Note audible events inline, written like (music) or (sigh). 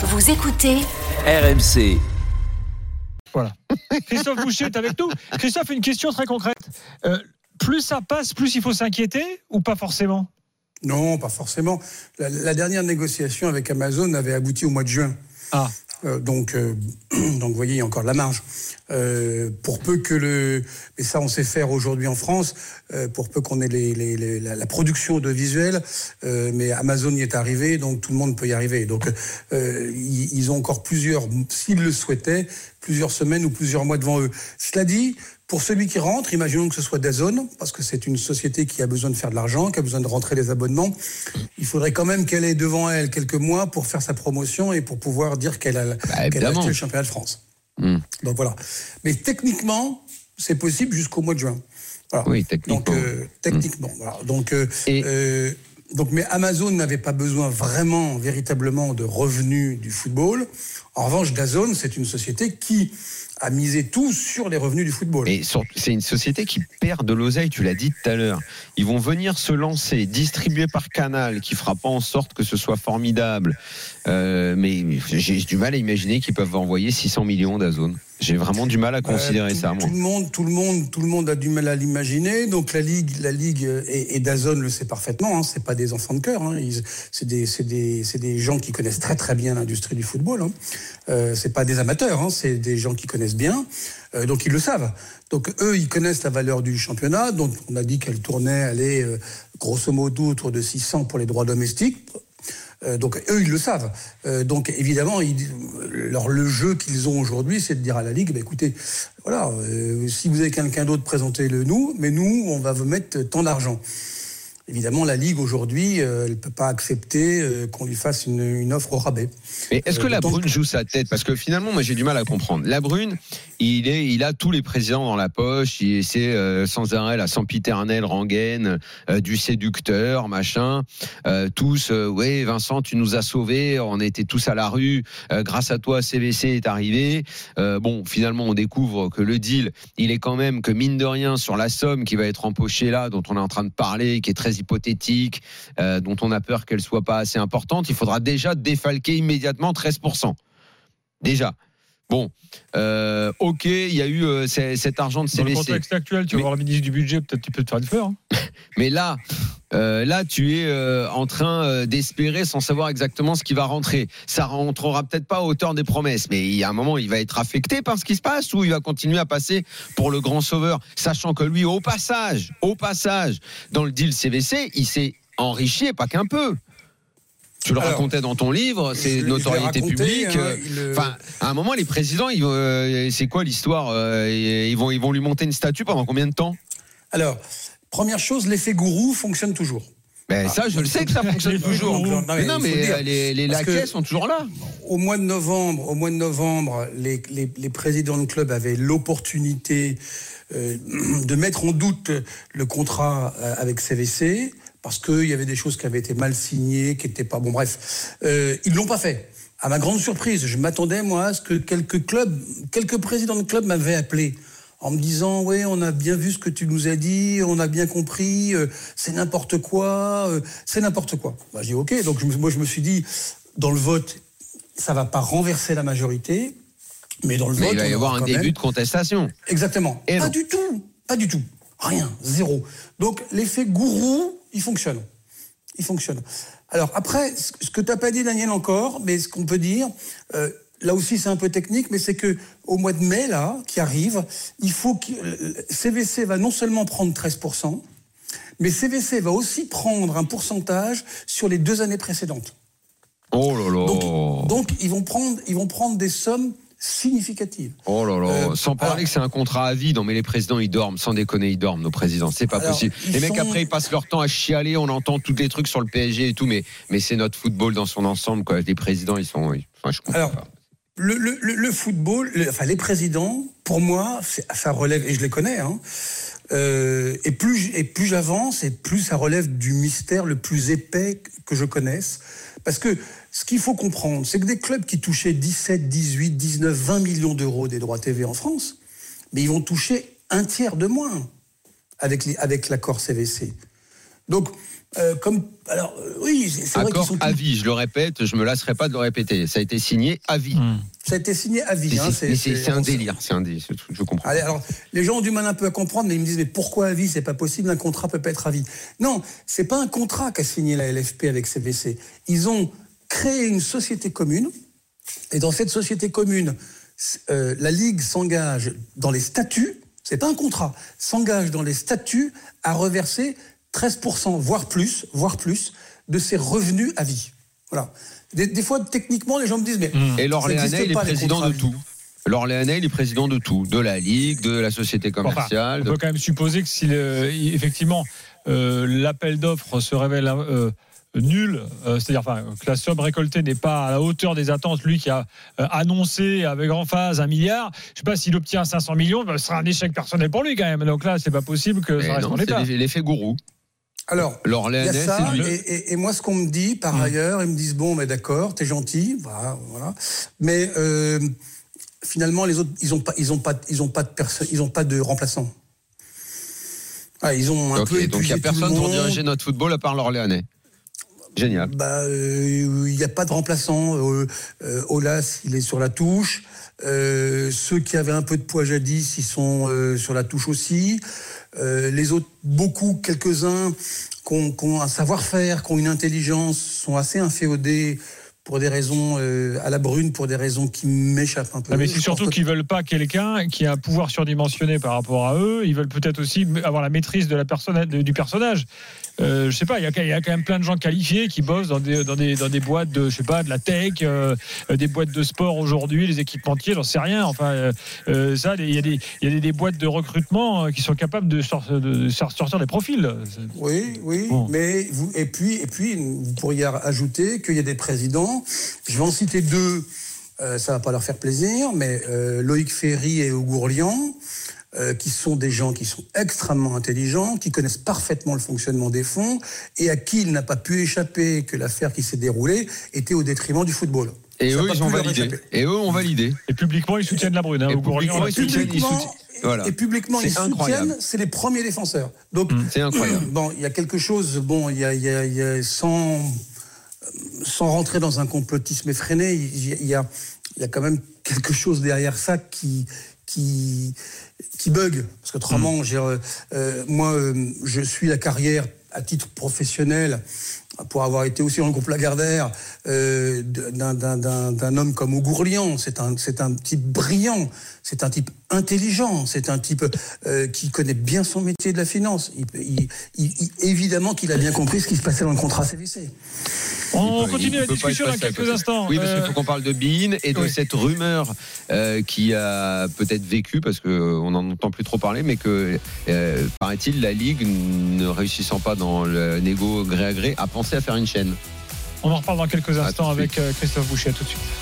Vous écoutez RMC. Voilà. Christophe Boucher est avec nous. Christophe, une question très concrète. Euh, plus ça passe, plus il faut s'inquiéter ou pas forcément? Non, pas forcément. La, la dernière négociation avec Amazon avait abouti au mois de juin. Ah. Euh, donc, euh, (clears throat) donc, vous voyez, il y a encore de la marge. Euh, pour peu que le, et ça, on sait faire aujourd'hui en France, euh, pour peu qu'on ait les, les, les- la, production de visuels, euh, mais Amazon y est arrivé, donc tout le monde peut y arriver. Donc, euh, ils, ont encore plusieurs, s'ils le souhaitaient, plusieurs semaines ou plusieurs mois devant eux. Cela dit, pour celui qui rentre, imaginons que ce soit Dazone, parce que c'est une société qui a besoin de faire de l'argent, qui a besoin de rentrer les abonnements. Il faudrait quand même qu'elle ait devant elle quelques mois pour faire sa promotion et pour pouvoir dire qu'elle a, acheté le championnat de France. Hmm. Donc voilà. Mais techniquement, c'est possible jusqu'au mois de juin. Voilà. Oui, techniquement. Donc euh, techniquement, voilà. Donc euh, Et- euh, donc, mais Amazon n'avait pas besoin vraiment, véritablement, de revenus du football. En revanche, Dazone, c'est une société qui a misé tout sur les revenus du football. Et c'est une société qui perd de l'oseille, tu l'as dit tout à l'heure. Ils vont venir se lancer, distribuer par canal, qui fera pas en sorte que ce soit formidable. Euh, mais j'ai du mal à imaginer qu'ils peuvent envoyer 600 millions d'Azone. J'ai vraiment du mal à considérer Euh, tout, ça, moi. Tout le monde, tout le monde, tout le monde a du mal à l'imaginer. Donc la ligue, la ligue et, et Dazone le sait parfaitement. Hein, c'est pas des enfants de cœur. Hein, c'est des, c'est des, c'est des gens qui connaissent très très bien l'industrie du football. Hein. Euh, c'est pas des amateurs. Hein, c'est des gens qui connaissent bien. Euh, donc ils le savent. Donc eux, ils connaissent la valeur du championnat. Donc on a dit qu'elle tournait, allez, euh, grosso modo autour de 600 pour les droits domestiques. Euh, donc eux, ils le savent. Euh, donc évidemment, ils, leur, le jeu qu'ils ont aujourd'hui, c'est de dire à la Ligue, bah, écoutez, voilà, euh, si vous avez quelqu'un d'autre, présentez-le nous, mais nous, on va vous mettre tant d'argent. Évidemment, la Ligue aujourd'hui, euh, elle ne peut pas accepter euh, qu'on lui fasse une, une offre au rabais. Mais est-ce que Euh, la Brune joue sa tête? Parce que finalement, moi, j'ai du mal à comprendre. La Brune, il est, il a tous les présidents dans la poche. Il c'est euh, sans arrêt la sempiternelle rengaine euh, du séducteur, machin. Euh, tous, ouais, Vincent, tu nous as sauvés. On était tous à la rue. Grâce à toi, CVC est arrivé. Bon, finalement, on découvre que le deal, il est quand même que mine de rien sur la somme qui va être empochée là, dont on est en train de parler, qui est très hypothétique, dont on a peur qu'elle soit pas assez importante, il faudra déjà défalquer immédiatement 13%. Déjà. Bon, euh, ok, il y a eu euh, cet argent de Dans le CVC. contexte actuel, tu vas voir le ministre du budget, peut-être tu peux te faire une fleur. hein. (laughs) Mais là, euh, là, tu es en train d'espérer sans savoir exactement ce qui va rentrer. Ça rentrera peut-être pas à hauteur des promesses, mais il y a un moment, il va être affecté par ce qui se passe ou il va continuer à passer pour le grand sauveur, sachant que lui, au passage, au passage, dans le deal CVC, il s'est enrichi et pas qu'un peu. Tu le Alors, racontais dans ton livre, c'est notoriété raconté, publique. hein, euh, il, Enfin, à un moment, les présidents, ils, euh, c'est quoi l'histoire euh, Ils vont, ils vont lui monter une statue pendant combien de temps? Alors, première chose, l'effet gourou fonctionne toujours. Ben, Ah, ça, je le sais que ça fonctionne (laughs) les toujours. Non, mais non, les, les laquais sont toujours là. Au mois de novembre, au mois de novembre, les, les- les présidents de club avaient l'opportunité euh, (clears throat) de mettre en doute le contrat avec CVC parce qu'il y avait des choses qui avaient été mal signées, qui n'étaient pas bon. Bref, euh, ils l'ont pas fait. À ma grande surprise, je m'attendais moi à ce que quelques clubs, quelques présidents de club m'avaient appelé en me disant oui on a bien vu ce que tu nous as dit on a bien compris euh, c'est n'importe quoi euh, c'est n'importe quoi bah, j'ai dit ok donc je moi je me suis dit dans le vote ça va pas renverser la majorité mais dans le Mais vote il va y avoir un début même- de contestation. exactement Et pas non. du tout pas du tout rien zéro donc l'effet gourou il fonctionne il fonctionne. Alors après, ce que tu n'as pas dit, Daniel, encore, mais ce qu'on peut dire, euh, là aussi c'est un peu technique, mais c'est que au mois de mai, là, qui arrive, il faut que CVC va non seulement prendre 13%, mais CVC va aussi prendre un pourcentage sur les deux années précédentes. Oh là là. Donc, donc ils, vont prendre, ils vont prendre des sommes significatives. oh là là. Euh, sans parler alors- que c'est un contrat à vie. Non, mais les présidents, ils dorment. Sans déconner, ils dorment, nos présidents. C'est pas Alors, possible. Les mecs, sont- après, ils passent leur temps à chialer. On entend tous les trucs sur le PSG et tout. Mais, mais c'est notre football dans son ensemble, quoi. Les présidents, ils sont. Enfin, je Alors, pas. Le, le- le- football, le- enfin les présidents, pour moi, ça relève, et je les connais, hein, euh, et plus, et plus j'avance, et plus ça relève du mystère le plus épais que je connaisse. Parce que ce qu'il faut comprendre, c'est que des clubs qui touchaient 17, 18, 19, 20 millions d'euros des droits TV en France, mais ils vont toucher un tiers de moins avec, les- avec l'accord CVC. Donc, euh, comme alors euh, oui, c'est vrai qu'ils Accord sont à vie, je le répète, je me lasserai pas de le répéter. Ça a été signé à vie. Hmm. ça a été signé à vie. Hein, c'est- un délire, c'est un délire, ce truc, je comprends. Allez, alors, les gens ont du mal un peu à comprendre, mais ils me disent, mais pourquoi à vie C'est pas possible, un contrat peut pas être à vie. Non, c'est pas un contrat qu'a signé la LFP avec CVC. Ils ont créé une société commune, et dans cette société commune, euh, la Ligue s'engage dans les statuts, c'est pas un contrat, s'engage dans les statuts à reverser 13%, voire plus, voire plus, de ses revenus à vie. Voilà. Des, des fois, techniquement, les gens me disent, mais. Et ça l'Orléanais, il est président de tout. L'Orléanais, il est président de tout. De la Ligue, de la société Enfin, commerciale. on de- peut quand même supposer que si le- effectivement euh, l'appel d'offres se révèle euh, nul, euh, c'est-à-dire enfin, que la somme récoltée n'est pas à la hauteur des attentes, lui qui a euh, annoncé avec emphase un milliard, je sais pas s'il obtient 500 millions, bah, ce sera un échec personnel pour lui quand même. Donc là, c'est pas possible que Mais ça reste non, en c'est état. l'effet- l'effet gourou. Alors, L'Orléanais, ça, c'est lui. et, et- et moi, ce qu'on me dit par Mm. ailleurs, ils me disent bon, mais d'accord, t'es gentil, voilà, voilà. Mais euh, finalement, les autres, ils ont pas, ils ont pas, ils ont pas de personne, ils ont pas de remplaçant. Ah, ils ont un peu donc il n'y a personne pour diriger notre football à part l'Orléanais. Génial. Bah, euh, il n'y a pas de remplaçant. Euh, euh, Olas, il est sur la touche. Euh, ceux qui avaient un peu de poids jadis, ils sont euh, sur la touche aussi. Euh, les autres, beaucoup, quelques-uns, qui ont, un savoir-faire, qui ont une intelligence, sont assez inféodés pour des raisons euh, à la brune, pour des raisons qui m'échappent un peu. Ah, mais c'est surtout qu'ils veulent pas quelqu'un qui a un pouvoir surdimensionné par rapport à eux. Ils veulent peut-être aussi avoir la maîtrise de la personne, de- du personnage. Euh, je sais pas, il y, a, il y a quand même plein de gens qualifiés qui bossent dans des, dans des, dans des boîtes de, je sais pas, de la tech, euh, des boîtes de sport aujourd'hui, les équipementiers, j'en sais rien. Enfin, euh, ça, il y a, des, il y a des, des boîtes de recrutement qui sont capables de, sor- de sortir des profils. Oui, oui, Bon. mais vous, et puis, et puis, vous pourriez ajouter qu'il y a des présidents. Je vais en citer deux. euh, ça va pas leur faire plaisir, mais euh, Loïc Ferry et Augourlian, euh, qui sont des gens qui sont extrêmement intelligents, qui connaissent parfaitement le fonctionnement des fonds, et à qui il n'a pas pu échapper que l'affaire qui s'est déroulée était au détriment du football. Et Ça eux, ils ont validé. Et eux ont validé. Et publiquement, ils soutiennent la brune. Hein, Et au publiquement, ils soutiennent- Publiquement, soutiennent- voilà. et publiquement, C'est ils incroyable. soutiennent, c'est les premiers défenseurs. Donc, C'est incroyable. (clears throat) Bon, il y a quelque chose, bon, il y a, il y a- il y a- sans, sans rentrer dans un complotisme effréné, il y a, il y a, il y a quand même quelque chose derrière ça qui, qui, qui bug. Parce qu'autrement, j'ai, euh, euh, moi, euh, je suis la carrière à titre professionnel pour avoir été aussi dans le groupe Lagardère euh, d'un- homme comme Augourlian. C'est un, un type brillant, c'est un type intelligent, c'est un type euh, qui connaît bien son métier de la finance. Il- il- il- il- évidemment qu'il a bien compris ce qui se passait dans le contrat CVC. On peut- continue la discussion dans quelques instants. Oui, parce qu'il Euh, faut qu'on parle de Bean et de oui. cette rumeur euh, qui a peut-être vécu, parce qu'on n'en entend plus trop parler, mais que, euh, paraît-il, la Ligue, ne réussissant pas dans le négo gré à gré, a pensé à faire une chaîne. on en reparle dans quelques instants avec euh, Christophe Boucher. À tout de suite.